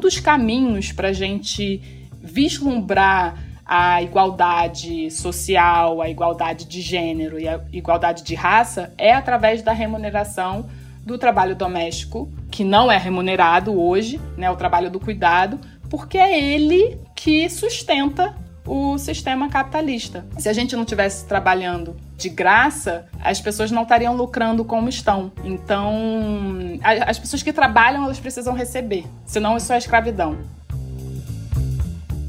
dos caminhos para a gente vislumbrar a igualdade social, a igualdade de gênero e a igualdade de raça é através da remuneração do trabalho doméstico, que não é remunerado hoje, né, o trabalho do cuidado, porque é ele que sustenta o sistema capitalista. Se a gente não tivesse trabalhando de graça, as pessoas não estariam lucrando como estão. Então, as pessoas que trabalham, elas precisam receber, senão isso é escravidão.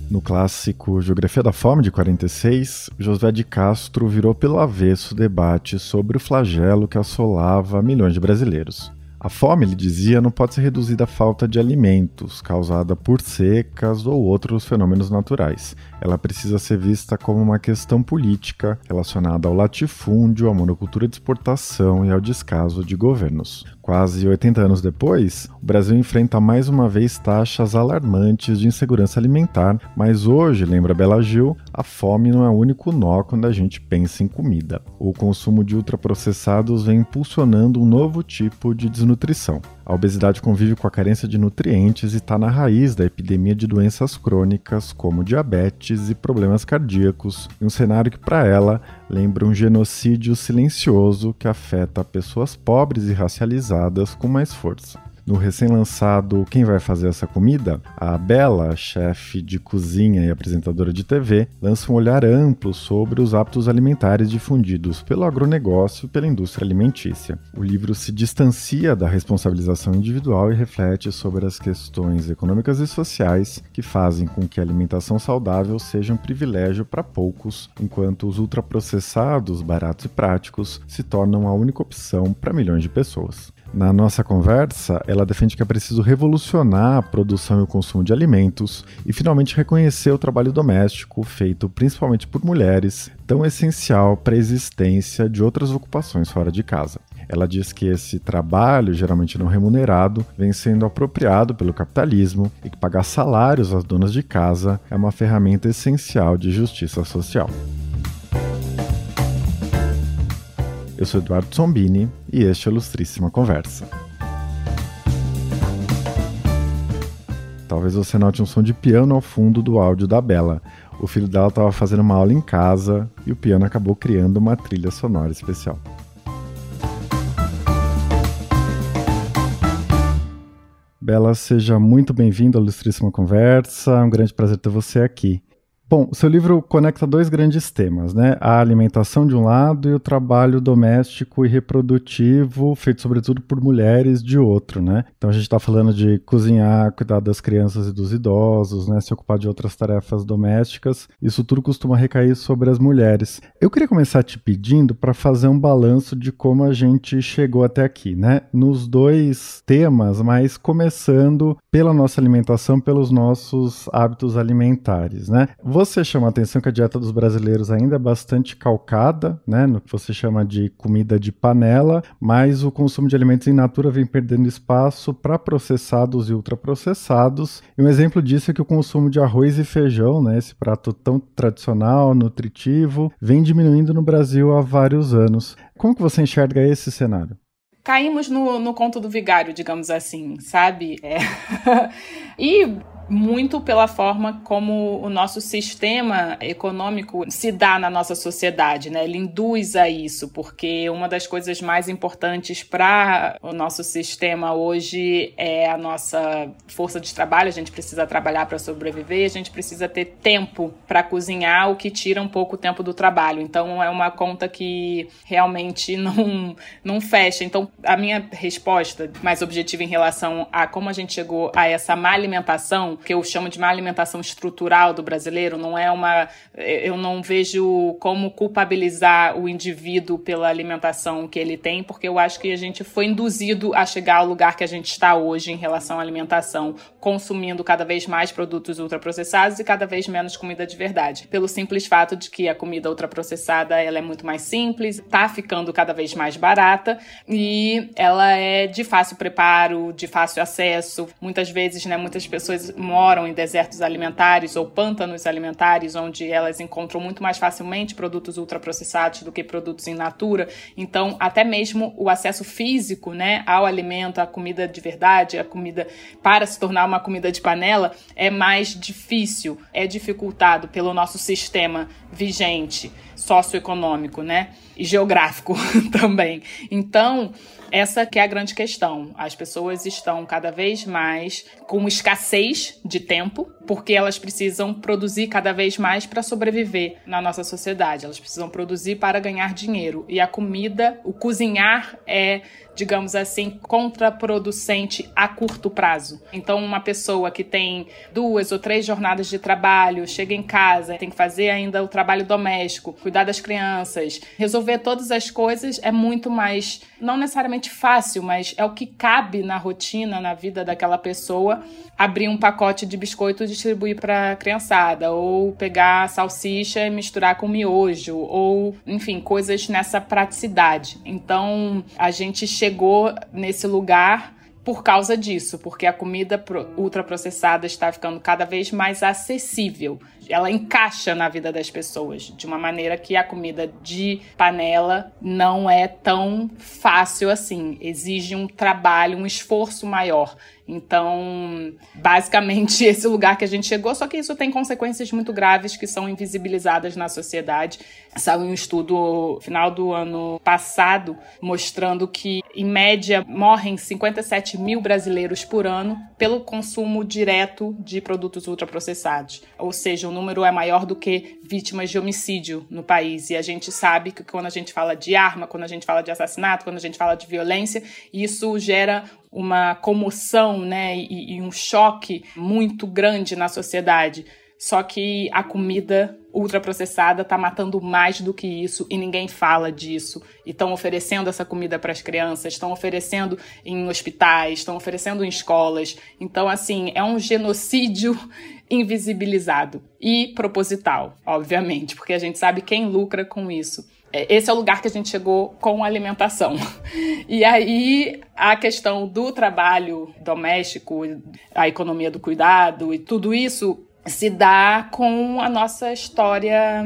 No clássico Geografia da Fome, de 46, José de Castro virou pelo avesso o debate sobre o flagelo que assolava milhões de brasileiros. A fome, ele dizia, não pode ser reduzida à falta de alimentos, causada por secas ou outros fenômenos naturais. Ela precisa ser vista como uma questão política relacionada ao latifúndio, à monocultura de exportação e ao descaso de governos. Quase 80 anos depois, o Brasil enfrenta mais uma vez taxas alarmantes de insegurança alimentar, mas hoje, lembra Bela Gil, a fome não é o único nó quando a gente pensa em comida. O consumo de ultraprocessados vem impulsionando um novo tipo de desnutrição. A obesidade convive com a carência de nutrientes e está na raiz da epidemia de doenças crônicas como diabetes e problemas cardíacos, em um cenário que, para ela, lembra um genocídio silencioso que afeta pessoas pobres e racializadas com mais força. No recém-lançado Quem Vai Fazer Essa Comida, a Bela, chefe de cozinha e apresentadora de TV, lança um olhar amplo sobre os hábitos alimentares difundidos pelo agronegócio e pela indústria alimentícia. O livro se distancia da responsabilização individual e reflete sobre as questões econômicas e sociais que fazem com que a alimentação saudável seja um privilégio para poucos, enquanto os ultraprocessados, baratos e práticos se tornam a única opção para milhões de pessoas. Na nossa conversa, ela defende que é preciso revolucionar a produção e o consumo de alimentos e finalmente reconhecer o trabalho doméstico feito principalmente por mulheres, tão essencial para a existência de outras ocupações fora de casa. Ela diz que esse trabalho, geralmente não remunerado, vem sendo apropriado pelo capitalismo e que pagar salários às donas de casa é uma ferramenta essencial de justiça social. Eu sou Eduardo Sombini e este é Ilustríssima Conversa. Talvez você note um som de piano ao fundo do áudio da Bela. O filho dela estava fazendo uma aula em casa e o piano acabou criando uma trilha sonora especial. Bela, seja muito bem-vindo à Ilustríssima Conversa. É um grande prazer ter você aqui. Bom, seu livro conecta dois grandes temas, né? A alimentação de um lado e o trabalho doméstico e reprodutivo, feito sobretudo por mulheres, de outro, né? Então a gente está falando de cozinhar, cuidar das crianças e dos idosos, né? Se ocupar de outras tarefas domésticas. Isso tudo costuma recair sobre as mulheres. Eu queria começar te pedindo para fazer um balanço de como a gente chegou até aqui, né? Nos dois temas, mas começando pela nossa alimentação, pelos nossos hábitos alimentares, né? Você chama a atenção que a dieta dos brasileiros ainda é bastante calcada, né, no que você chama de comida de panela, mas o consumo de alimentos em natura vem perdendo espaço para processados e ultraprocessados. E um exemplo disso é que o consumo de arroz e feijão, né, esse prato tão tradicional, nutritivo, vem diminuindo no Brasil há vários anos. Como que você enxerga esse cenário? Caímos no, no conto do vigário, digamos assim, sabe? É. e muito pela forma como o nosso sistema econômico se dá na nossa sociedade, né? Ele induz a isso, porque uma das coisas mais importantes para o nosso sistema hoje é a nossa força de trabalho. A gente precisa trabalhar para sobreviver, a gente precisa ter tempo para cozinhar, o que tira um pouco o tempo do trabalho. Então é uma conta que realmente não não fecha. Então a minha resposta mais objetiva em relação a como a gente chegou a essa má alimentação que eu chamo de má alimentação estrutural do brasileiro, não é uma. Eu não vejo como culpabilizar o indivíduo pela alimentação que ele tem, porque eu acho que a gente foi induzido a chegar ao lugar que a gente está hoje em relação à alimentação, consumindo cada vez mais produtos ultraprocessados e cada vez menos comida de verdade. Pelo simples fato de que a comida ultraprocessada ela é muito mais simples, está ficando cada vez mais barata e ela é de fácil preparo, de fácil acesso. Muitas vezes, né, muitas pessoas moram em desertos alimentares ou pântanos alimentares, onde elas encontram muito mais facilmente produtos ultraprocessados do que produtos in natura. Então, até mesmo o acesso físico né, ao alimento, à comida de verdade, a comida para se tornar uma comida de panela, é mais difícil, é dificultado pelo nosso sistema vigente socioeconômico, né? E geográfico também. Então, essa que é a grande questão. As pessoas estão cada vez mais com escassez de tempo, porque elas precisam produzir cada vez mais para sobreviver na nossa sociedade. Elas precisam produzir para ganhar dinheiro. E a comida, o cozinhar é digamos assim, contraproducente a curto prazo. Então, uma pessoa que tem duas ou três jornadas de trabalho, chega em casa, tem que fazer ainda o trabalho doméstico, cuidar das crianças, resolver todas as coisas é muito mais, não necessariamente fácil, mas é o que cabe na rotina, na vida daquela pessoa, abrir um pacote de biscoito e distribuir para a criançada, ou pegar salsicha e misturar com miojo, ou, enfim, coisas nessa praticidade. Então, a gente chegou nesse lugar por causa disso, porque a comida ultraprocessada está ficando cada vez mais acessível. Ela encaixa na vida das pessoas de uma maneira que a comida de panela não é tão fácil assim. Exige um trabalho, um esforço maior. Então, basicamente, esse lugar que a gente chegou, só que isso tem consequências muito graves que são invisibilizadas na sociedade. Saiu um estudo final do ano passado mostrando que, em média, morrem 57 mil brasileiros por ano pelo consumo direto de produtos ultraprocessados. Ou seja, o número é maior do que vítimas de homicídio no país. E a gente sabe que quando a gente fala de arma, quando a gente fala de assassinato, quando a gente fala de violência, isso gera uma comoção né, e, e um choque muito grande na sociedade. Só que a comida ultraprocessada está matando mais do que isso e ninguém fala disso. E estão oferecendo essa comida para as crianças, estão oferecendo em hospitais, estão oferecendo em escolas. Então, assim, é um genocídio invisibilizado e proposital, obviamente, porque a gente sabe quem lucra com isso. É, esse é o lugar que a gente chegou com alimentação. E aí a questão do trabalho doméstico, a economia do cuidado e tudo isso se dá com a nossa história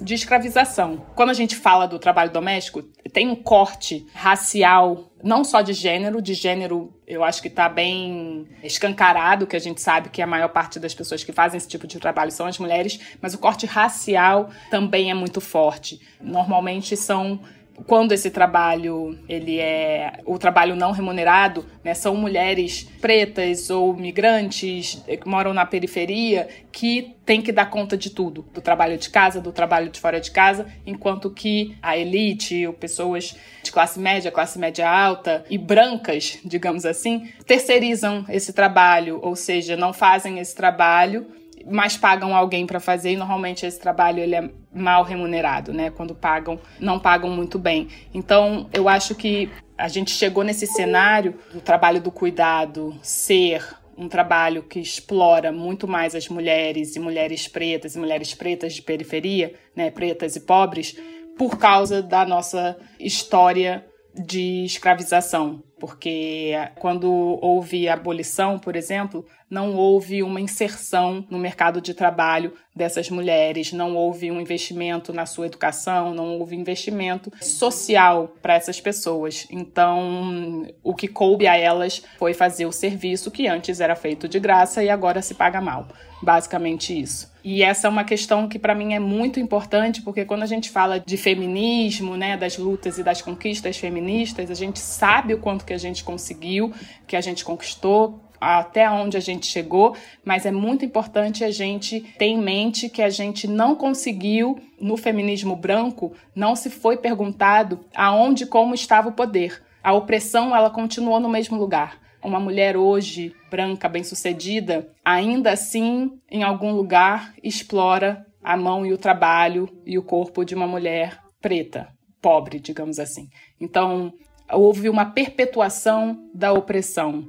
de escravização. Quando a gente fala do trabalho doméstico, tem um corte racial, não só de gênero, de gênero eu acho que está bem escancarado, que a gente sabe que a maior parte das pessoas que fazem esse tipo de trabalho são as mulheres, mas o corte racial também é muito forte. Normalmente são quando esse trabalho ele é o trabalho não remunerado, né, são mulheres pretas ou migrantes que moram na periferia que têm que dar conta de tudo, do trabalho de casa, do trabalho de fora de casa, enquanto que a elite, ou pessoas de classe média, classe média alta e brancas, digamos assim, terceirizam esse trabalho, ou seja, não fazem esse trabalho mas pagam alguém para fazer e normalmente esse trabalho ele é mal remunerado, né? Quando pagam, não pagam muito bem. Então, eu acho que a gente chegou nesse cenário do trabalho do cuidado ser um trabalho que explora muito mais as mulheres e mulheres pretas e mulheres pretas de periferia, né, pretas e pobres, por causa da nossa história de escravização, porque quando houve abolição, por exemplo, não houve uma inserção no mercado de trabalho dessas mulheres, não houve um investimento na sua educação, não houve investimento social para essas pessoas. Então, o que coube a elas foi fazer o serviço que antes era feito de graça e agora se paga mal. Basicamente isso. E essa é uma questão que para mim é muito importante, porque quando a gente fala de feminismo, né, das lutas e das conquistas feministas, a gente sabe o quanto que a gente conseguiu, que a gente conquistou, até onde a gente chegou, mas é muito importante a gente ter em mente que a gente não conseguiu no feminismo branco, não se foi perguntado aonde como estava o poder. A opressão ela continuou no mesmo lugar uma mulher hoje branca, bem-sucedida, ainda assim, em algum lugar, explora a mão e o trabalho e o corpo de uma mulher preta, pobre, digamos assim. Então, houve uma perpetuação da opressão.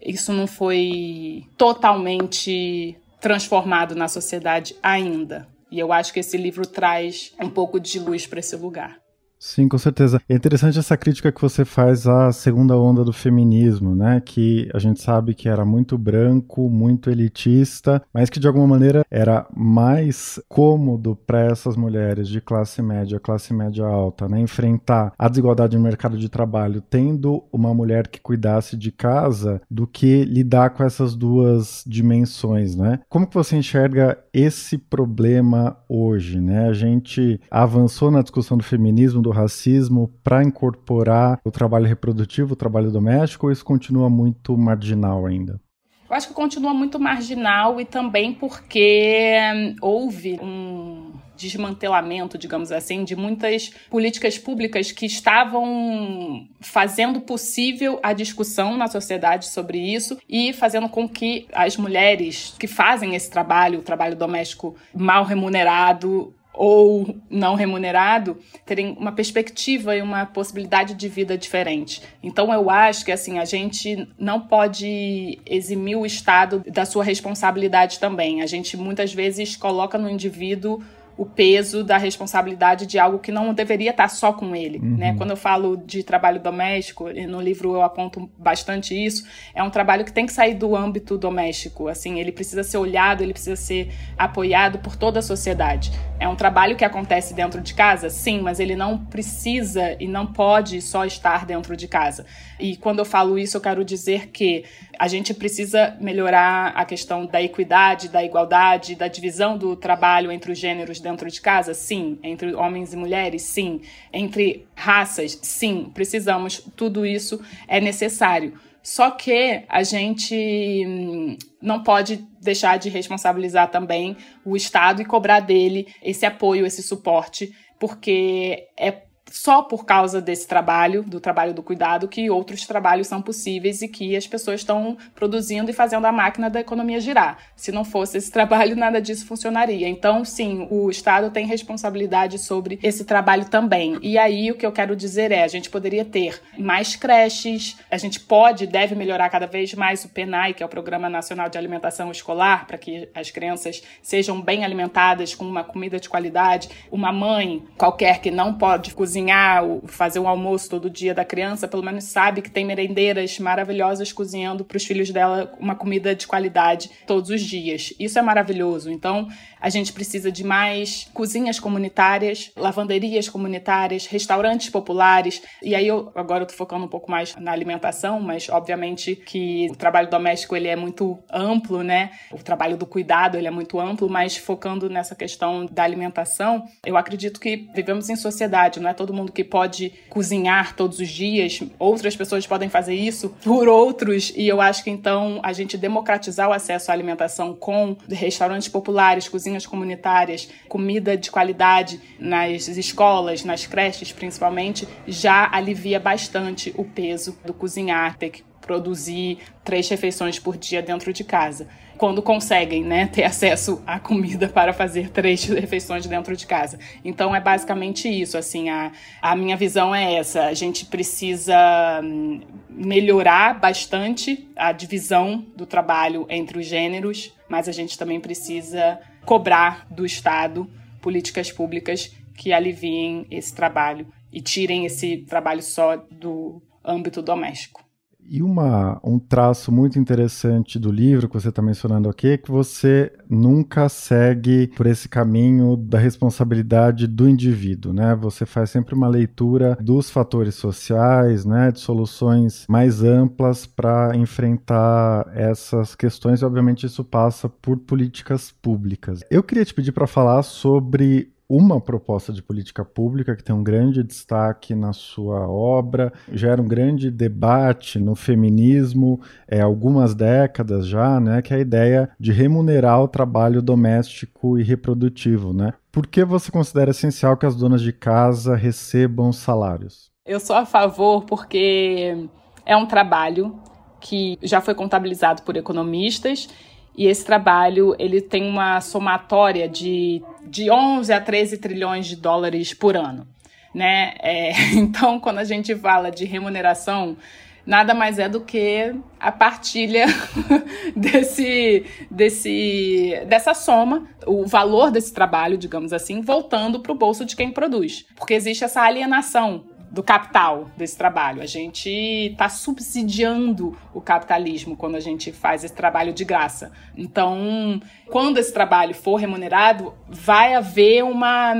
Isso não foi totalmente transformado na sociedade ainda. E eu acho que esse livro traz um pouco de luz para esse lugar. Sim, com certeza. É interessante essa crítica que você faz à segunda onda do feminismo, né? Que a gente sabe que era muito branco, muito elitista, mas que de alguma maneira era mais cômodo para essas mulheres de classe média, classe média alta, né? Enfrentar a desigualdade no mercado de trabalho tendo uma mulher que cuidasse de casa do que lidar com essas duas dimensões, né? Como que você enxerga esse problema hoje, né? A gente avançou na discussão do feminismo, do racismo para incorporar o trabalho reprodutivo, o trabalho doméstico, ou isso continua muito marginal ainda? Eu acho que continua muito marginal e também porque hum, houve um desmantelamento, digamos assim, de muitas políticas públicas que estavam fazendo possível a discussão na sociedade sobre isso e fazendo com que as mulheres que fazem esse trabalho, o trabalho doméstico mal remunerado, ou não remunerado terem uma perspectiva e uma possibilidade de vida diferente. Então eu acho que assim a gente não pode eximir o Estado da sua responsabilidade também. A gente muitas vezes coloca no indivíduo o peso da responsabilidade de algo que não deveria estar só com ele, uhum. né? Quando eu falo de trabalho doméstico, no livro eu aponto bastante isso, é um trabalho que tem que sair do âmbito doméstico, assim, ele precisa ser olhado, ele precisa ser apoiado por toda a sociedade. É um trabalho que acontece dentro de casa? Sim, mas ele não precisa e não pode só estar dentro de casa. E quando eu falo isso, eu quero dizer que a gente precisa melhorar a questão da equidade, da igualdade, da divisão do trabalho entre os gêneros dentro de casa? Sim. Entre homens e mulheres? Sim. Entre raças? Sim. Precisamos. Tudo isso é necessário. Só que a gente hum, não pode deixar de responsabilizar também o Estado e cobrar dele esse apoio, esse suporte, porque é só por causa desse trabalho, do trabalho do cuidado, que outros trabalhos são possíveis e que as pessoas estão produzindo e fazendo a máquina da economia girar. Se não fosse esse trabalho, nada disso funcionaria. Então, sim, o Estado tem responsabilidade sobre esse trabalho também. E aí, o que eu quero dizer é: a gente poderia ter mais creches, a gente pode, deve melhorar cada vez mais o PENAI, que é o Programa Nacional de Alimentação Escolar, para que as crianças sejam bem alimentadas com uma comida de qualidade. Uma mãe qualquer que não pode cozinhar cozinhar, fazer um almoço todo dia da criança, pelo menos sabe que tem merendeiras maravilhosas cozinhando para os filhos dela uma comida de qualidade todos os dias. Isso é maravilhoso. Então, a gente precisa de mais cozinhas comunitárias, lavanderias comunitárias, restaurantes populares. E aí eu agora eu tô focando um pouco mais na alimentação, mas obviamente que o trabalho doméstico ele é muito amplo, né? O trabalho do cuidado ele é muito amplo, mas focando nessa questão da alimentação, eu acredito que vivemos em sociedade, não é todo mundo que pode cozinhar todos os dias, outras pessoas podem fazer isso por outros, e eu acho que então a gente democratizar o acesso à alimentação com restaurantes populares, cozinhas comunitárias, comida de qualidade nas escolas, nas creches principalmente, já alivia bastante o peso do cozinhar, ter que produzir três refeições por dia dentro de casa. Quando conseguem, né, ter acesso à comida para fazer três refeições dentro de casa. Então é basicamente isso, assim, a, a minha visão é essa. A gente precisa hum, melhorar bastante a divisão do trabalho entre os gêneros, mas a gente também precisa cobrar do Estado políticas públicas que aliviem esse trabalho e tirem esse trabalho só do âmbito doméstico. E uma, um traço muito interessante do livro que você está mencionando aqui é que você nunca segue por esse caminho da responsabilidade do indivíduo, né? Você faz sempre uma leitura dos fatores sociais, né, de soluções mais amplas para enfrentar essas questões. E, obviamente, isso passa por políticas públicas. Eu queria te pedir para falar sobre uma proposta de política pública que tem um grande destaque na sua obra, gera um grande debate no feminismo, é, algumas décadas já, né, que é a ideia de remunerar o trabalho doméstico e reprodutivo, né? Por que você considera essencial que as donas de casa recebam salários? Eu sou a favor porque é um trabalho que já foi contabilizado por economistas e esse trabalho ele tem uma somatória de, de 11 a 13 trilhões de dólares por ano. Né? É, então, quando a gente fala de remuneração, nada mais é do que a partilha desse, desse, dessa soma, o valor desse trabalho, digamos assim, voltando para o bolso de quem produz. Porque existe essa alienação do capital desse trabalho. A gente está subsidiando o capitalismo quando a gente faz esse trabalho de graça. Então, quando esse trabalho for remunerado, vai haver uma,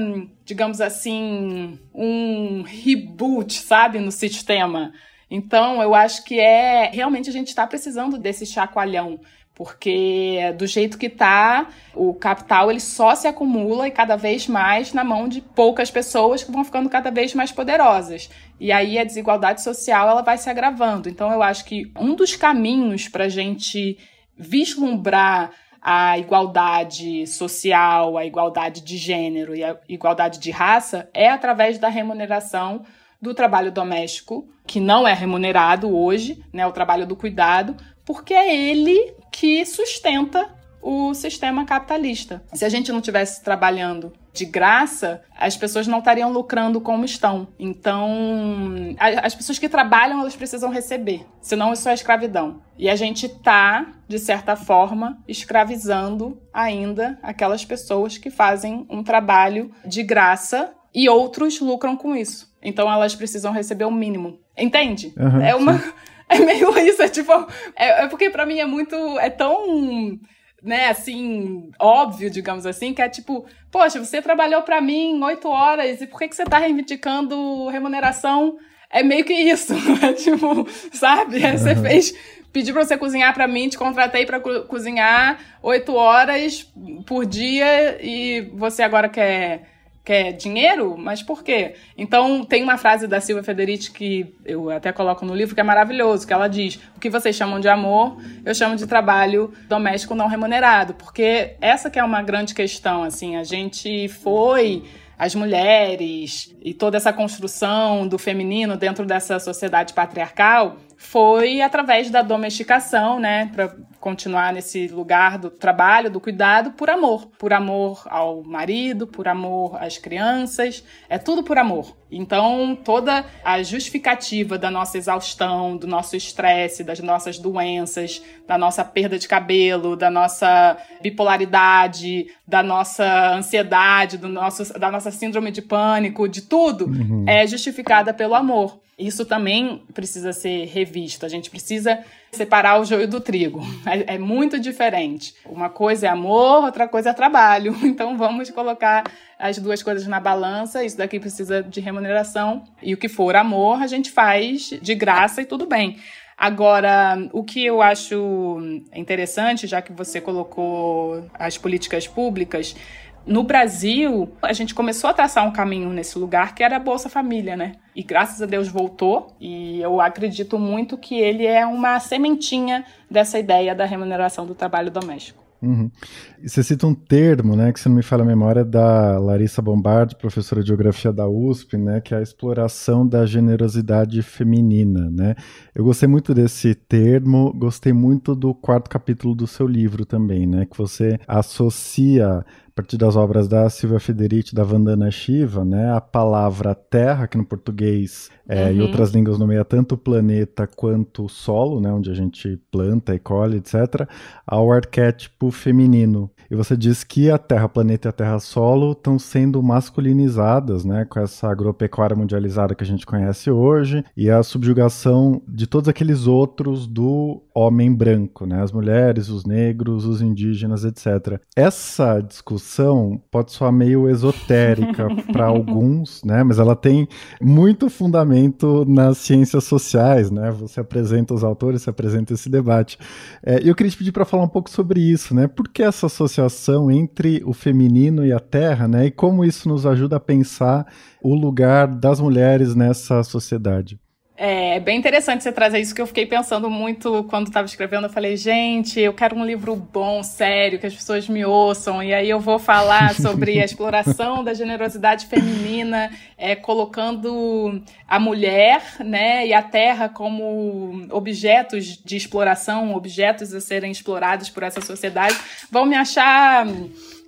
digamos assim, um reboot, sabe, no sistema. Então, eu acho que é realmente a gente está precisando desse chacoalhão porque do jeito que tá, o capital ele só se acumula e cada vez mais na mão de poucas pessoas que vão ficando cada vez mais poderosas. E aí a desigualdade social ela vai se agravando. Então eu acho que um dos caminhos para a gente vislumbrar a igualdade social, a igualdade de gênero e a igualdade de raça é através da remuneração do trabalho doméstico, que não é remunerado hoje, né, o trabalho do cuidado, porque é ele que sustenta o sistema capitalista. Se a gente não tivesse trabalhando de graça, as pessoas não estariam lucrando como estão. Então, as pessoas que trabalham, elas precisam receber, senão isso é escravidão. E a gente está, de certa forma, escravizando ainda aquelas pessoas que fazem um trabalho de graça e outros lucram com isso. Então, elas precisam receber o mínimo. Entende? Uhum, é uma sim. É meio isso, é tipo. É, é porque para mim é muito. É tão. Né, assim, óbvio, digamos assim, que é tipo, poxa, você trabalhou para mim oito horas e por que, que você tá reivindicando remuneração? É meio que isso, é tipo, sabe? Uhum. Você fez, pediu pra você cozinhar para mim, te contratei para co cozinhar oito horas por dia e você agora quer quer dinheiro, mas por quê? Então, tem uma frase da Silvia Federici que eu até coloco no livro que é maravilhoso, que ela diz: "O que vocês chamam de amor, eu chamo de trabalho doméstico não remunerado", porque essa que é uma grande questão, assim, a gente foi as mulheres e toda essa construção do feminino dentro dessa sociedade patriarcal foi através da domesticação, né, para continuar nesse lugar do trabalho, do cuidado, por amor, por amor ao marido, por amor às crianças, é tudo por amor. Então, toda a justificativa da nossa exaustão, do nosso estresse, das nossas doenças, da nossa perda de cabelo, da nossa bipolaridade, da nossa ansiedade, do nosso, da nossa síndrome de pânico, de tudo, uhum. é justificada pelo amor. Isso também precisa ser revisto. A gente precisa separar o joio do trigo. É, é, muito diferente. Uma coisa é amor, outra coisa é trabalho. Então vamos colocar as duas coisas na balança. Isso daqui precisa de remuneração. E o que for amor, a gente faz de graça e tudo bem. Agora, o que eu acho interessante, já que você colocou as políticas públicas, no Brasil, a gente começou a traçar um caminho nesse lugar que era a Bolsa Família, né? E graças a Deus voltou, e eu acredito muito que ele é uma sementinha dessa ideia da remuneração do trabalho doméstico. Uhum. Você cita um termo, né, que se não me falha a memória, da Larissa Bombardi, professora de Geografia da USP, né, que é a exploração da generosidade feminina, né. Eu gostei muito desse termo, gostei muito do quarto capítulo do seu livro também, né, que você associa partir das obras da Silvia Federici, da Vandana Shiva, né, a palavra terra, que no português é, uhum. e outras línguas nomeia tanto o planeta quanto o solo, né, onde a gente planta e colhe, etc., ao arquétipo feminino. E você diz que a terra, planeta e a terra solo estão sendo masculinizadas, né, com essa agropecuária mundializada que a gente conhece hoje e a subjugação de todos aqueles outros do homem branco, né, as mulheres, os negros, os indígenas, etc. Essa discussão pode soar meio esotérica para alguns, né, mas ela tem muito fundamento nas ciências sociais, né. Você apresenta os autores, você apresenta esse debate. É, eu queria te pedir para falar um pouco sobre isso, né? Por que essa associação entre o feminino e a terra, né? E como isso nos ajuda a pensar o lugar das mulheres nessa sociedade? É bem interessante você trazer isso, que eu fiquei pensando muito quando estava escrevendo. Eu falei, gente, eu quero um livro bom, sério, que as pessoas me ouçam. E aí eu vou falar sobre a exploração da generosidade feminina, é, colocando a mulher né, e a terra como objetos de exploração, objetos a serem explorados por essa sociedade. Vão me achar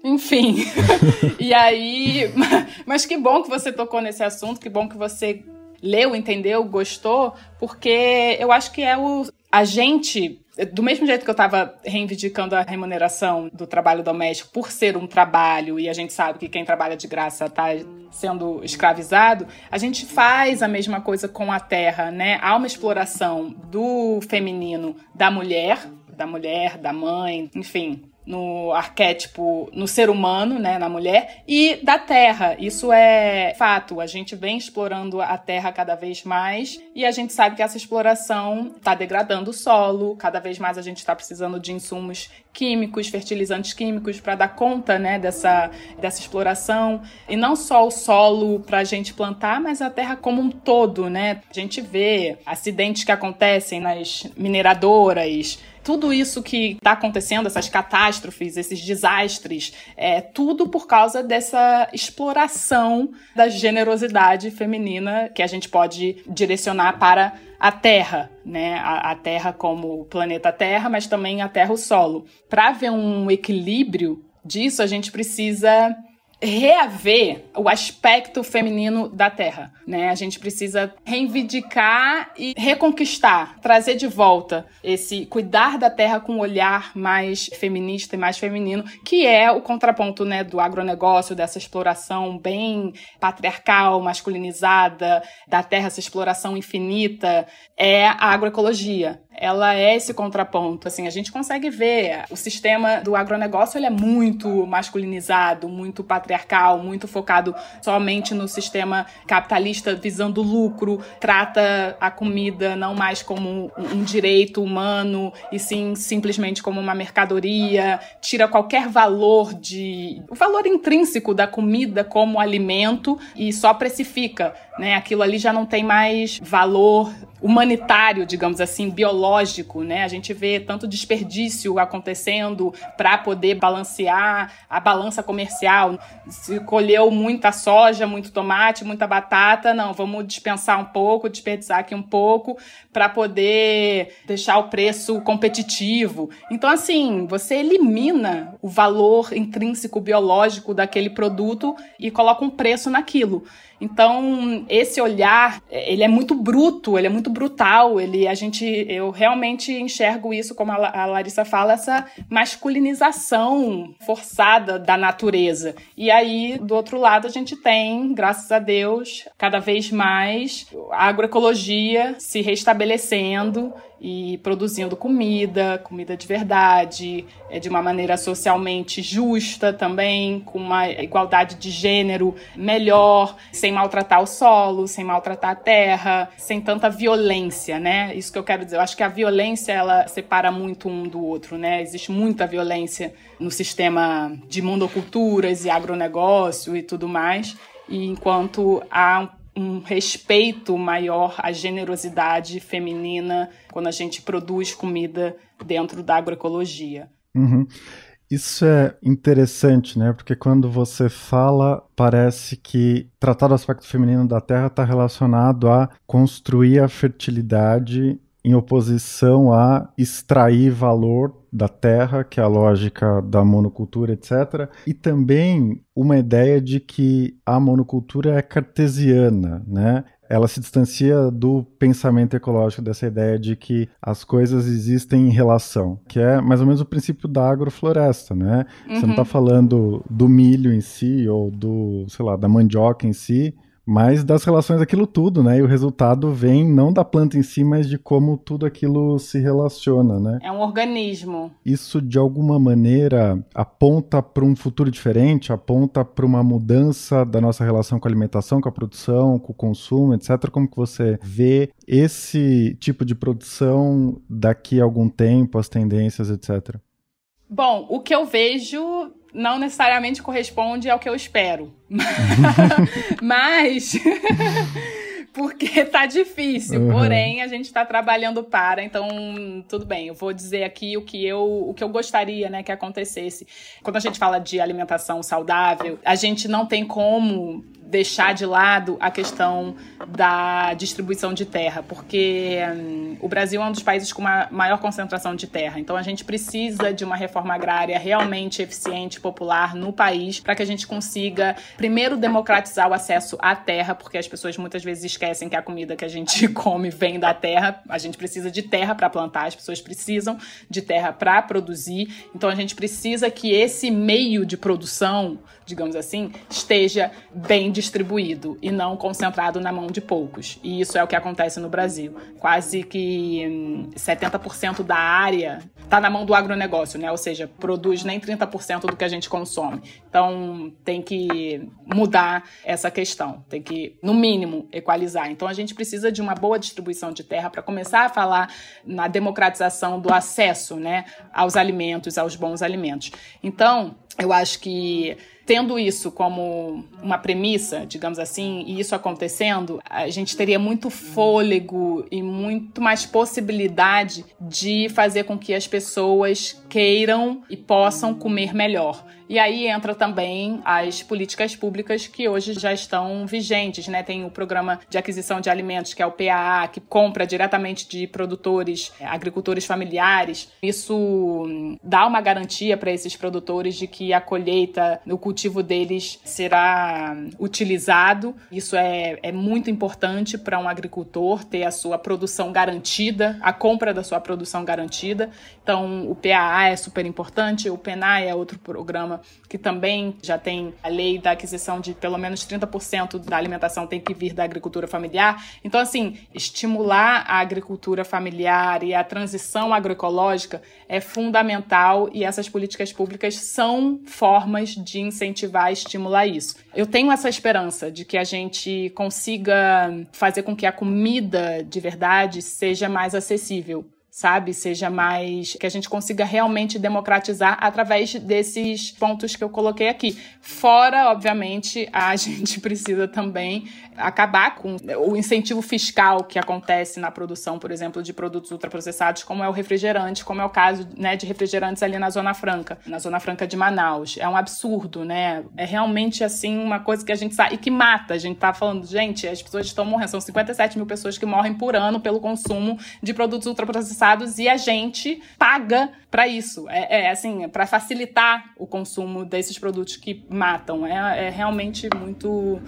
enfim. e aí, mas que bom que você tocou nesse assunto, que bom que você leu, entendeu, gostou, porque eu acho que é o a gente do mesmo jeito que eu estava reivindicando a remuneração do trabalho doméstico por ser um trabalho, e a gente sabe que quem trabalha de graça está sendo escravizado, a gente faz a mesma coisa com a terra, né? Há uma exploração do feminino da mulher, da mulher, da mãe, enfim, no arquétipo, no ser humano, né, na mulher, e da terra. Isso é fato. A gente vem explorando a terra cada vez mais e a gente sabe que essa exploração está degradando o solo, cada vez mais a gente está precisando de insumos químicos, fertilizantes químicos para dar conta né, dessa, dessa exploração. E não só o solo para a gente plantar, mas a terra como um todo. Né? A gente vê acidentes que acontecem nas mineradoras, tudo isso que está acontecendo, essas catástrofes, esses desastres, é tudo por causa dessa exploração da generosidade feminina que a gente pode direcionar para a Terra, né? A, a Terra como planeta Terra, mas também a Terra o solo. Para haver um equilíbrio disso, a gente precisa reaver o aspecto feminino da Terra, né? A gente precisa reivindicar e reconquistar, trazer de volta esse cuidar da Terra com um olhar mais feminista e mais feminino, que é o contraponto, né, do agronegócio, dessa exploração bem patriarcal, masculinizada da Terra, essa exploração infinita, é a agroecologia ela é esse contraponto. Assim, a gente consegue ver o sistema do agronegócio ele é muito masculinizado, muito patriarcal, muito focado somente no sistema capitalista visando lucro, trata a comida não mais como um direito humano e sim simplesmente como uma mercadoria, tira qualquer valor de o valor intrínseco da comida como alimento e só precifica, né? Aquilo ali já não tem mais valor humanitário, digamos assim, biológico, né? A gente vê tanto desperdício acontecendo para poder balancear a balança comercial. Se colheu muita soja, muito tomate, muita batata, não, vamos dispensar um pouco, desperdiçar aqui um pouco para poder deixar o preço competitivo. Então, assim, você elimina o valor intrínseco biológico daquele produto e coloca um preço naquilo. Então, esse olhar, ele é muito bruto, ele é muito brutal, ele a gente eu realmente enxergo isso como a Larissa fala, essa masculinização forçada da natureza. E aí, do outro lado, a gente tem, graças a Deus, cada vez mais a agroecologia se restabelecendo e produzindo comida, comida de verdade, é, de uma maneira socialmente justa também, com uma igualdade de gênero melhor, sem maltratar o solo, sem maltratar a terra, sem tanta violência, né? Isso que eu quero dizer. Eu acho que a violência ela separa muito um do outro, né? Existe muita violência no sistema de monoculturas e agronegócio e tudo mais. E enquanto há um respeito maior à generosidade feminina quando a gente produz comida dentro da agroecologia. Uhum. Isso é interessante, né? Porque quando você fala, parece que tratar do aspecto feminino da terra está relacionado a construir a fertilidade em oposição a extrair valor da terra, que é a lógica da monocultura, etc. E também uma ideia de que a monocultura é cartesiana, né? ela se distancia do pensamento ecológico, dessa ideia de que as coisas existem em relação, que é mais ou menos o princípio da agrofloresta, né? Uhum. Você não está uhum. falando do milho em si ou do, sei lá, da mandioca em si, mas das relações daquilo tudo, né? E o resultado vem não da planta em si, mas de como tudo aquilo se relaciona, né? É um organismo. Isso de alguma maneira aponta para um futuro diferente, aponta para uma mudança da nossa relação com a alimentação, com a produção, com o consumo, etc. Como que você vê esse tipo de produção daqui a algum tempo, as tendências, etc. Bom, o que eu vejo não necessariamente corresponde ao que eu espero. Mas. porque tá difícil. Uhum. Porém, a gente tá trabalhando para, então tudo bem. Eu vou dizer aqui o que eu o que eu gostaria, né, que acontecesse. Quando a gente fala de alimentação saudável, a gente não tem como deixar de lado a questão da distribuição de terra, porque hum, o Brasil é um dos países com uma maior concentração de terra. Então a gente precisa de uma reforma agrária realmente eficiente, popular no país, para que a gente consiga primeiro democratizar o acesso à terra, porque as pessoas muitas vezes esquecem que a comida que a gente come vem da terra. A gente precisa de terra para plantar, as pessoas precisam de terra para produzir. Então a gente precisa que esse meio de produção, digamos assim, esteja bem distribuído e não concentrado na mão de poucos. E isso é o que acontece no Brasil. Quase que 70% hum, da área está na mão do agronegócio, né? Ou seja, produz nem 30% do que a gente consome. Então tem que mudar essa questão, tem que, no mínimo, equalizar. Então a gente precisa de uma boa distribuição de terra para começar a falar na democratização do acesso né, aos alimentos, aos bons alimentos. Então, eu acho que tendo isso como uma premissa, digamos assim, e isso acontecendo, a gente teria muito fôlego e muito mais possibilidade de fazer com que as pessoas queiram e possam comer melhor. E aí entra também as políticas públicas que hoje já estão vigentes, né? Tem o programa de aquisição de alimentos, que é o PAA, que compra diretamente de produtores, agricultores familiares. Isso hum, dá uma garantia para esses produtores de que a colheita, o cultivo deles será utilizado. Isso é, é muito importante para um agricultor ter a sua produção garantida, a compra da sua produção garantida. Então, o PAA é super importante, o PENAI é outro programa que também já tem a lei da aquisição de pelo menos 30% da alimentação tem que vir da agricultura familiar. Então, assim, estimular a agricultura familiar e a transição agroecológica é fundamental e essas políticas públicas são formas de incentivar e estimular isso. Eu tenho essa esperança de que a gente consiga fazer com que a comida de verdade seja mais acessível sabe? Seja mais. que a gente consiga realmente democratizar através desses pontos que eu coloquei aqui. Fora, obviamente, a gente precisa também acabar com o incentivo fiscal que acontece na produção, por exemplo, de produtos ultraprocessados, como é o refrigerante, como é o caso né, de refrigerantes ali na Zona Franca, na Zona Franca de Manaus. É um absurdo, né? É realmente assim uma coisa que a gente sabe e que mata. A gente tá falando, gente, as pessoas estão morrendo. São 57 mil pessoas que morrem por ano pelo consumo de produtos ultraprocessados e a gente paga para isso. É, é assim, é para facilitar o consumo desses produtos que matam. É, é realmente muito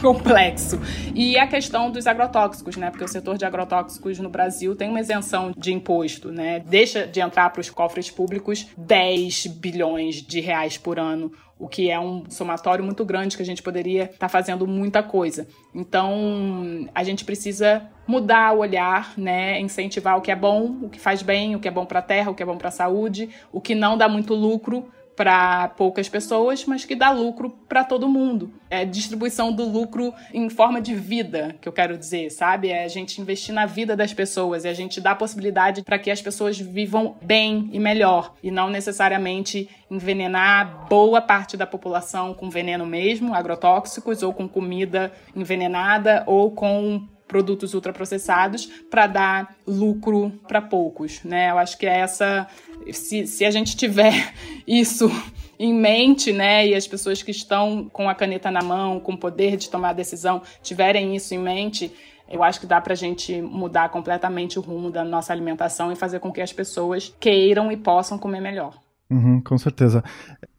complexo. E a questão dos agrotóxicos, né? Porque o setor de agrotóxicos no Brasil tem uma isenção de imposto, né? Deixa de entrar para os cofres públicos 10 bilhões de reais por ano o que é um somatório muito grande que a gente poderia estar tá fazendo muita coisa. Então, a gente precisa mudar o olhar, né, incentivar o que é bom, o que faz bem, o que é bom para a terra, o que é bom para a saúde, o que não dá muito lucro para poucas pessoas, mas que dá lucro para todo mundo. É distribuição do lucro em forma de vida, que eu quero dizer, sabe? É a gente investir na vida das pessoas e a gente dar possibilidade para que as pessoas vivam bem e melhor e não necessariamente envenenar boa parte da população com veneno mesmo, agrotóxicos ou com comida envenenada ou com produtos ultraprocessados para dar lucro para poucos, né? Eu acho que é essa se, se a gente tiver isso em mente, né, e as pessoas que estão com a caneta na mão, com o poder de tomar decisão, tiverem isso em mente, eu acho que dá para a gente mudar completamente o rumo da nossa alimentação e fazer com que as pessoas queiram e possam comer melhor. Uhum, com certeza.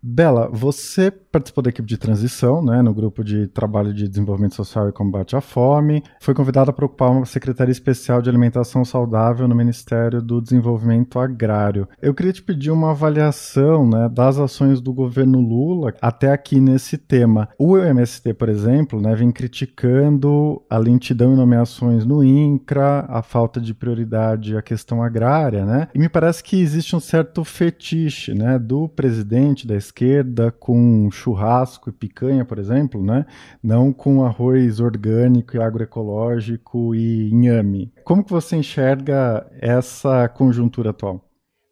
Bela, você participou da equipe de transição, né, no grupo de trabalho de desenvolvimento social e combate à fome. Foi convidada para ocupar uma secretaria especial de alimentação saudável no Ministério do Desenvolvimento Agrário. Eu queria te pedir uma avaliação, né, das ações do governo Lula até aqui nesse tema. O MST, por exemplo, né, vem criticando a lentidão em nomeações no INCRA, a falta de prioridade à questão agrária, né? E me parece que existe um certo fetiche, né, do presidente da esquerda com churrasco e picanha, por exemplo, né? Não com arroz orgânico e agroecológico e inhame. Como que você enxerga essa conjuntura atual?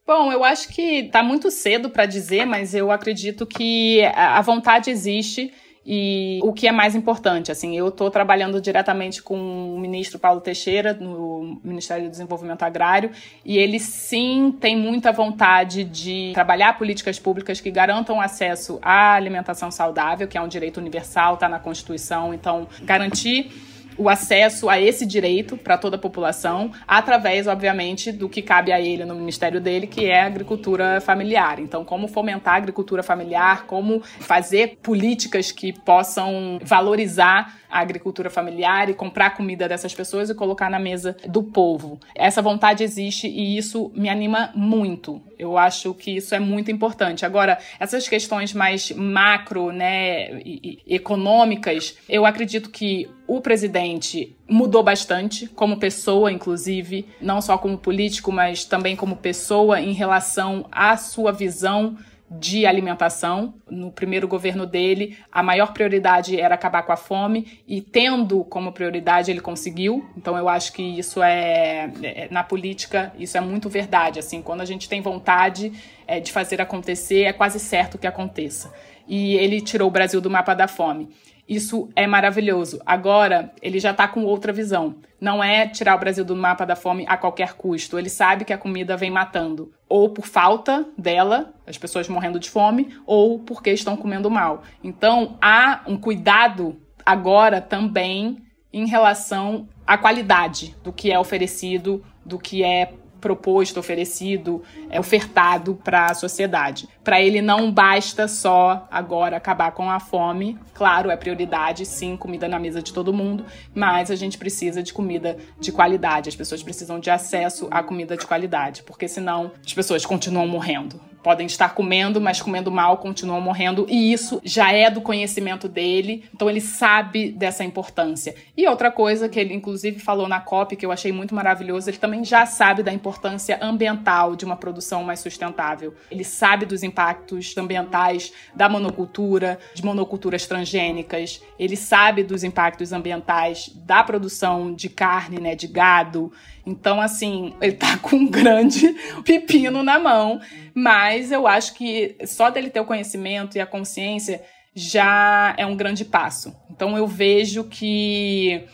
Bom, eu acho que está muito cedo para dizer, mas eu acredito que a vontade existe E o que é mais importante, assim, eu estou trabalhando diretamente com o ministro Paulo Teixeira, no Ministério do Desenvolvimento Agrário, e ele sim tem muita vontade de trabalhar políticas públicas que garantam acesso à alimentação saudável, que é um direito universal, está na Constituição, então garantir o acesso a esse direito para toda a população, através, obviamente, do que cabe a ele no ministério dele, que é a agricultura familiar. Então, como fomentar a agricultura familiar, como fazer políticas que possam valorizar a agricultura familiar e comprar comida dessas pessoas e colocar na mesa do povo. Essa vontade existe e isso me anima muito. Eu acho que isso é muito importante. Agora, essas questões mais macro, né, e, e econômicas, eu acredito que o presidente mudou bastante como pessoa, inclusive, não só como político, mas também como pessoa em relação à sua visão de alimentação. No primeiro governo dele, a maior prioridade era acabar com a fome e tendo como prioridade ele conseguiu. Então eu acho que isso é, é na política isso é muito verdade. Assim, quando a gente tem vontade é, de fazer acontecer, é quase certo que aconteça. E ele tirou o Brasil do mapa da fome. Isso é maravilhoso. Agora, ele já está com outra visão. Não é tirar o Brasil do mapa da fome a qualquer custo. Ele sabe que a comida vem matando. Ou por falta dela, as pessoas morrendo de fome, ou porque estão comendo mal. Então, há um cuidado agora também em relação à qualidade do que é oferecido, do que é proposto, oferecido, é, ofertado para a sociedade. Para ele não basta só agora acabar com a fome. Claro, é prioridade, sim, comida na mesa de todo mundo, mas a gente precisa de comida de qualidade. As pessoas precisam de acesso à comida de qualidade, porque senão as pessoas continuam morrendo podem estar comendo, mas comendo mal, continuam morrendo, e isso já é do conhecimento dele, então ele sabe dessa importância. E outra coisa que ele inclusive falou na COP, que eu achei muito maravilhoso, ele também já sabe da importância ambiental de uma produção mais sustentável. Ele sabe dos impactos ambientais da monocultura, de monoculturas transgênicas, ele sabe dos impactos ambientais da produção de carne, né, de gado. Então, assim, ele tá com um grande pepino na mão, mas eu acho que só dele ter o conhecimento e a consciência já é um grande passo. Então, eu vejo que,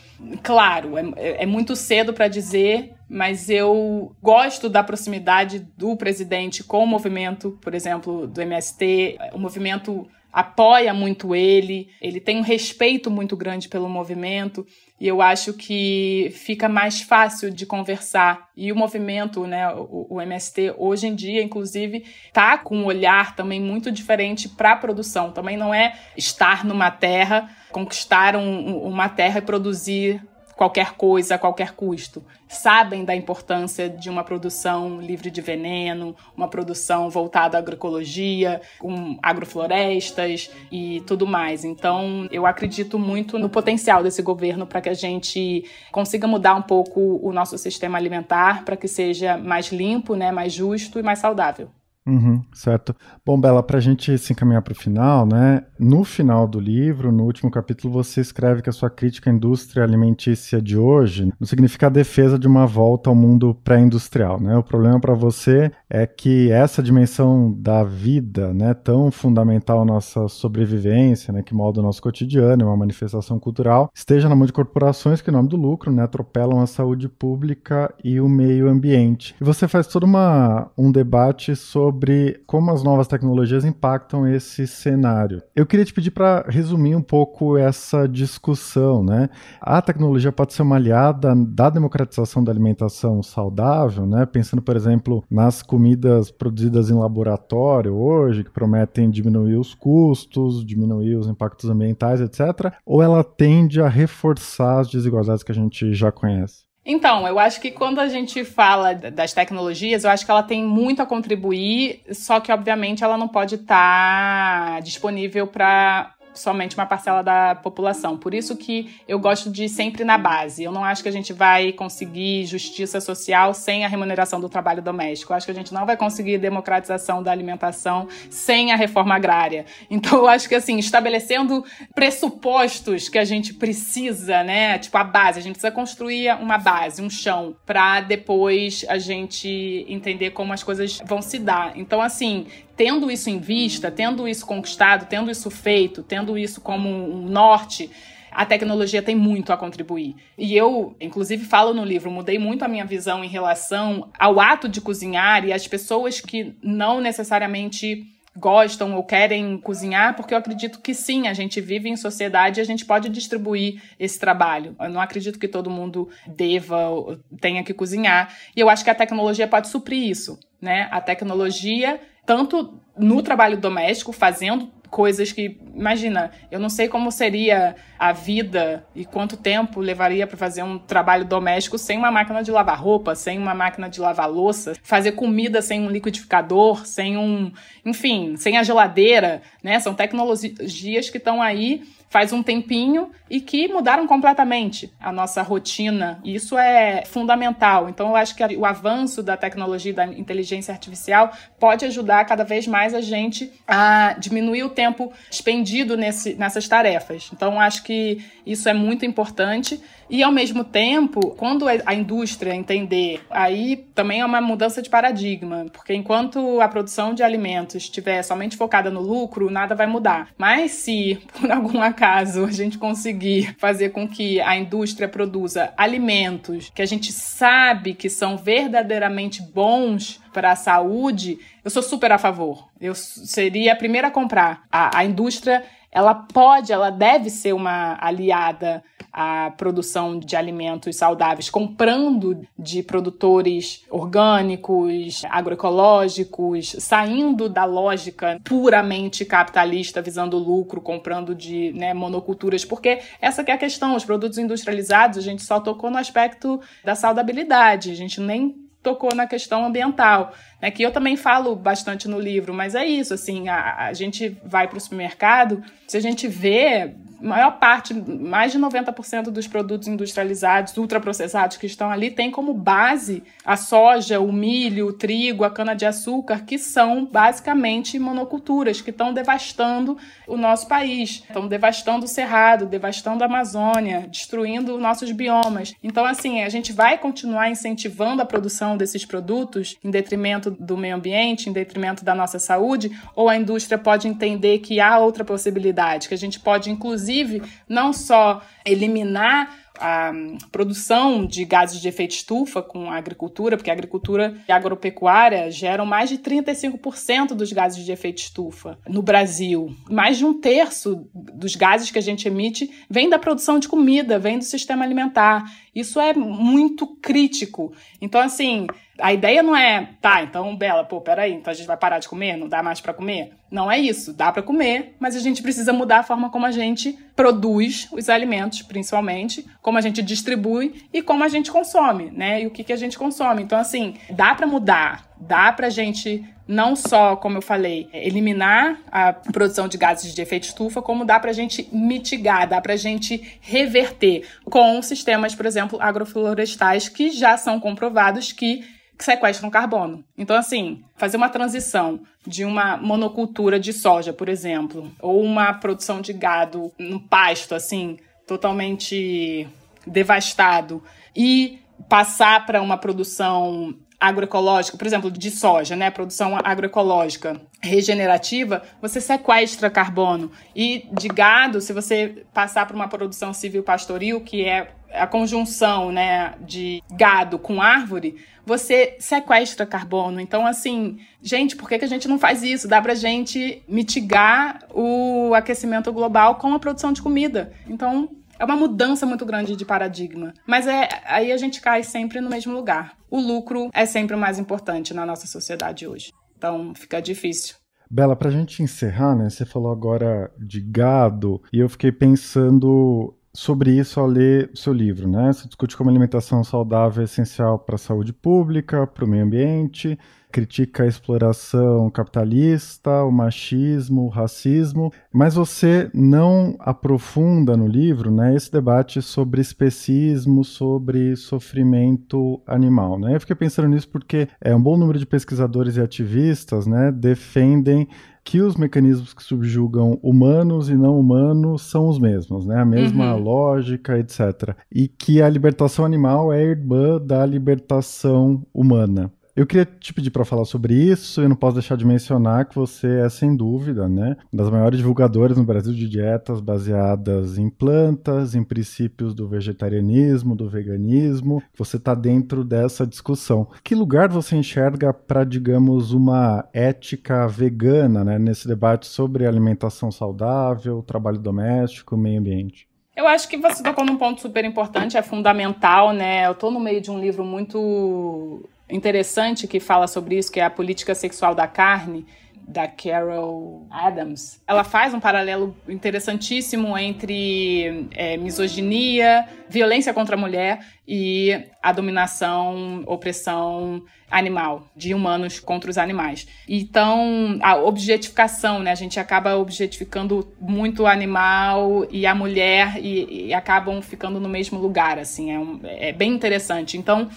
claro, é, é muito cedo para dizer, mas eu gosto da proximidade do presidente com o movimento, por exemplo, do MST, o movimento apoia muito ele, ele tem um respeito muito grande pelo movimento e eu acho que fica mais fácil de conversar. E o movimento, né, o, o MST, hoje em dia, inclusive, tá com um olhar também muito diferente para a produção. Também não é estar numa terra, conquistar um, uma terra e produzir qualquer coisa a qualquer custo. Sabem da importância de uma produção livre de veneno, uma produção voltada à agroecologia, com agroflorestas e tudo mais. Então, eu acredito muito no potencial desse governo para que a gente consiga mudar um pouco o nosso sistema alimentar para que seja mais limpo, né, mais justo e mais saudável. Uhum, certo. Bom, Bela, para a gente se encaminhar para o final, né? No final do livro, no último capítulo, você escreve que a sua crítica à indústria alimentícia de hoje não significa a defesa de uma volta ao mundo pré-industrial, né? O problema para você é que essa dimensão da vida, né, tão fundamental à nossa sobrevivência, né, que molda o nosso cotidiano, é uma manifestação cultural, esteja na mão de corporações que, em nome do lucro, né, atropelam a saúde pública e o meio ambiente. E você faz todo uma, um debate sobre sobre como as novas tecnologias impactam esse cenário. Eu queria te pedir para resumir um pouco essa discussão, né? A tecnologia pode ser uma aliada da democratização da alimentação saudável, né? Pensando, por exemplo, nas comidas produzidas em laboratório hoje, que prometem diminuir os custos, diminuir os impactos ambientais, etc. Ou ela tende a reforçar as desigualdades que a gente já conhece? Então, eu acho que quando a gente fala das tecnologias, eu acho que ela tem muito a contribuir, só que obviamente ela não pode estar tá disponível para somente uma parcela da população. Por isso que eu gosto de ir sempre na base. Eu não acho que a gente vai conseguir justiça social sem a remuneração do trabalho doméstico. Eu acho que a gente não vai conseguir democratização da alimentação sem a reforma agrária. Então eu acho que assim, estabelecendo pressupostos que a gente precisa, né, tipo a base, a gente precisa construir uma base, um chão para depois a gente entender como as coisas vão se dar. Então assim, tendo isso em vista, tendo isso conquistado, tendo isso feito, tendo isso como um norte, a tecnologia tem muito a contribuir. E eu, inclusive, falo no livro, mudei muito a minha visão em relação ao ato de cozinhar e as pessoas que não necessariamente gostam ou querem cozinhar, porque eu acredito que sim, a gente vive em sociedade e a gente pode distribuir esse trabalho. Eu não acredito que todo mundo deva ou tenha que cozinhar. E eu acho que a tecnologia pode suprir isso, né? A tecnologia, tanto no trabalho doméstico, fazendo coisas que, imagina, eu não sei como seria a vida e quanto tempo levaria para fazer um trabalho doméstico sem uma máquina de lavar roupa, sem uma máquina de lavar louça, fazer comida sem um liquidificador, sem um, enfim, sem a geladeira, né? São tecnologias que estão aí faz um tempinho e que mudaram completamente a nossa rotina. E isso é fundamental. Então, eu acho que o avanço da tecnologia da inteligência artificial pode ajudar cada vez mais a gente a diminuir o tempo expendido nesse, nessas tarefas. Então, acho que isso é muito importante. E, ao mesmo tempo, quando a indústria entender, aí também é uma mudança de paradigma, porque enquanto a produção de alimentos estiver somente focada no lucro, nada vai mudar. Mas se, por algum acaso, a gente conseguir fazer com que a indústria produza alimentos que a gente sabe que são verdadeiramente bons para a saúde, eu sou super a favor. Eu seria a primeira a comprar. A, a indústria ela pode, ela deve ser uma aliada à produção de alimentos saudáveis, comprando de produtores orgânicos, agroecológicos, saindo da lógica puramente capitalista, visando lucro, comprando de né, monoculturas, porque essa é a questão, os produtos industrializados, a gente só tocou no aspecto da saudabilidade, a gente nem tocou na questão ambiental, né, que eu também falo bastante no livro, mas é isso, assim, a, a gente vai para o supermercado, se a gente vê maior parte, mais de 90% dos produtos industrializados, ultraprocessados que estão ali, tem como base a soja, o milho, o trigo, a cana-de-açúcar, que são basicamente monoculturas, que estão devastando o nosso país, estão devastando o Cerrado, devastando a Amazônia, destruindo nossos biomas. Então, assim, a gente vai continuar incentivando a produção desses produtos em detrimento do meio ambiente, em detrimento da nossa saúde, ou a indústria pode entender que há outra possibilidade, que a gente pode, inclusive, não só eliminar a produção de gases de efeito estufa com a agricultura, porque a agricultura e a agropecuária geram mais de 35% dos gases de efeito estufa no Brasil. Mais de um terço dos gases que a gente emite vem da produção de comida, vem do sistema alimentar. Isso é muito crítico. Então, assim, a ideia não é, tá, então, Bela, pô, peraí, então a gente vai parar de comer? Não dá mais para comer? Não é isso. Dá para comer, mas a gente precisa mudar a forma como a gente produz os alimentos, principalmente, como a gente distribui e como a gente consome, né? E o que, que a gente consome. Então, assim, dá para mudar, dá pra gente não só, como eu falei, eliminar a produção de gases de efeito estufa, como dá pra gente mitigar, dá pra gente reverter com sistemas, por exemplo, agroflorestais que já são comprovados que sequestram carbono. Então, assim, fazer uma transição de uma monocultura de soja, por exemplo, ou uma produção de gado no pasto, assim, totalmente devastado, e passar para uma produção agroecológica, por exemplo, de soja, né, produção agroecológica regenerativa, você sequestra carbono. E de gado, se você passar para uma produção civil pastoril, que é a conjunção, né, de gado com árvore, você sequestra carbono. Então, assim, gente, por que, que a gente não faz isso? Dá pra gente mitigar o aquecimento global com a produção de comida. Então, é uma mudança muito grande de paradigma. Mas é aí a gente cai sempre no mesmo lugar. O lucro é sempre o mais importante na nossa sociedade hoje. Então fica difícil. Bela, para a gente encerrar, né? Você falou agora de gado e eu fiquei pensando sobre isso ao ler o seu livro, né? Você discute como alimentação saudável é essencial para a saúde pública, para o meio ambiente critica a exploração capitalista, o machismo, o racismo, mas você não aprofunda no livro né, esse debate sobre especismo, sobre sofrimento animal. Né? Eu fiquei pensando nisso porque é um bom número de pesquisadores e ativistas né, defendem que os mecanismos que subjugam humanos e não humanos são os mesmos, né? A mesma uhum. lógica, etc. E que a libertação animal é irmã da libertação humana eu queria te pedir para falar sobre isso, eu não posso deixar de mencionar que você é, sem dúvida, né, das maiores divulgadoras no Brasil de dietas baseadas em plantas, em princípios do vegetarianismo, do veganismo. Você está dentro dessa discussão. Que lugar você enxerga para, digamos, uma ética vegana, né, nesse debate sobre alimentação saudável, trabalho doméstico, meio ambiente? Eu acho que você tocou num ponto super importante, é fundamental, né? Eu estou no meio de um livro muito interessante que fala sobre isso, que é a política sexual da carne da Carol Adams, ela faz um paralelo interessantíssimo entre é, misoginia, violência contra a mulher e a dominação, opressão animal, de humanos contra os animais. Então, a objetificação, né? A gente acaba objetificando muito o animal e a mulher e, e acabam ficando no mesmo lugar, assim. É, um, é bem interessante. Então,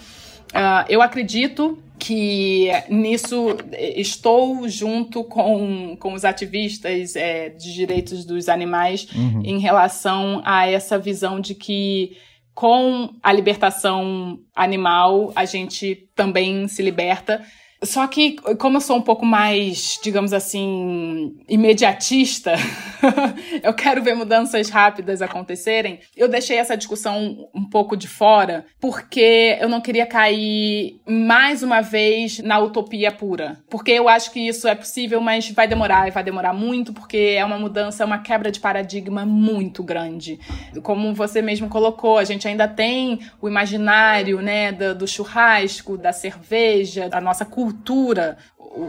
Uh, eu acredito que nisso estou junto com, com os ativistas é, de direitos dos animais uhum. em relação a essa visão de que com a libertação animal a gente também se liberta só que, como eu sou um pouco mais, digamos assim, imediatista, eu quero ver mudanças rápidas acontecerem. Eu deixei essa discussão um pouco de fora, porque eu não queria cair mais uma vez na utopia pura. Porque eu acho que isso é possível, mas vai demorar, e vai demorar muito, porque é uma mudança, é uma quebra de paradigma muito grande. Como você mesmo colocou, a gente ainda tem o imaginário, né, do, do churrasco, da cerveja, da nossa cultura cultura,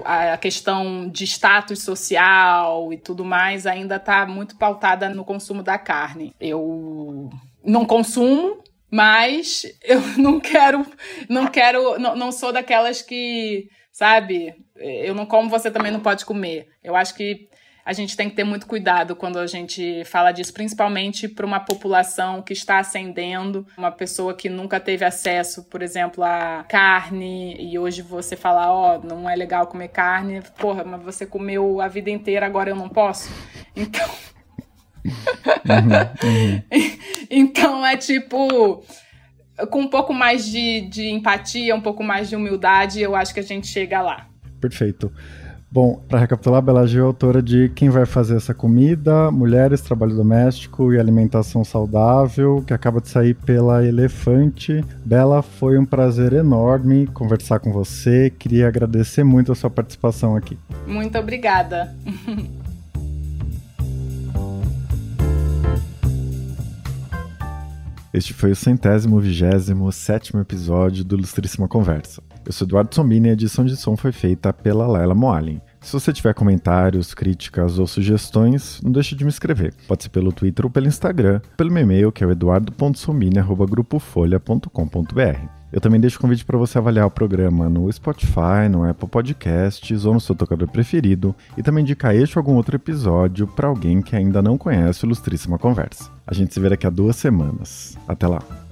a questão de status social e tudo mais ainda está muito pautada no consumo da carne. Eu não consumo, mas eu não quero, não quero, não, não sou daquelas que, sabe, eu não como, você também não pode comer. Eu acho que a gente tem que ter muito cuidado quando a gente fala disso, principalmente para uma população que está ascendendo, uma pessoa que nunca teve acesso, por exemplo, a carne, e hoje você fala, ó, oh, não é legal comer carne, porra, mas você comeu a vida inteira, agora eu não posso. Então. Uhum, uhum. então é tipo com um pouco mais de, de empatia, um pouco mais de humildade, eu acho que a gente chega lá. Perfeito. Bom, para recapitular, Bela Gil é autora de Quem Vai Fazer Essa Comida, Mulheres, Trabalho Doméstico e Alimentação Saudável, que acaba de sair pela Elefante. Bela, foi um prazer enorme conversar com você. Queria agradecer muito a sua participação aqui. Muito obrigada. Este foi o centésimo vigésimo sétimo episódio do Ilustríssima Conversa. Eu sou Eduardo Sombini e a edição de som foi feita pela Laila Moalin. Se você tiver comentários, críticas ou sugestões, não deixe de me escrever. Pode ser pelo Twitter ou pelo Instagram, pelo meu e-mail que é o eduardo.sombini.grupofolha.com.br. Eu também deixo o convite para você avaliar o programa no Spotify, no Apple Podcasts ou no seu tocador preferido e também indicar este ou algum outro episódio para alguém que ainda não conhece o Ilustríssima Conversa. A gente se vê daqui a duas semanas. Até lá!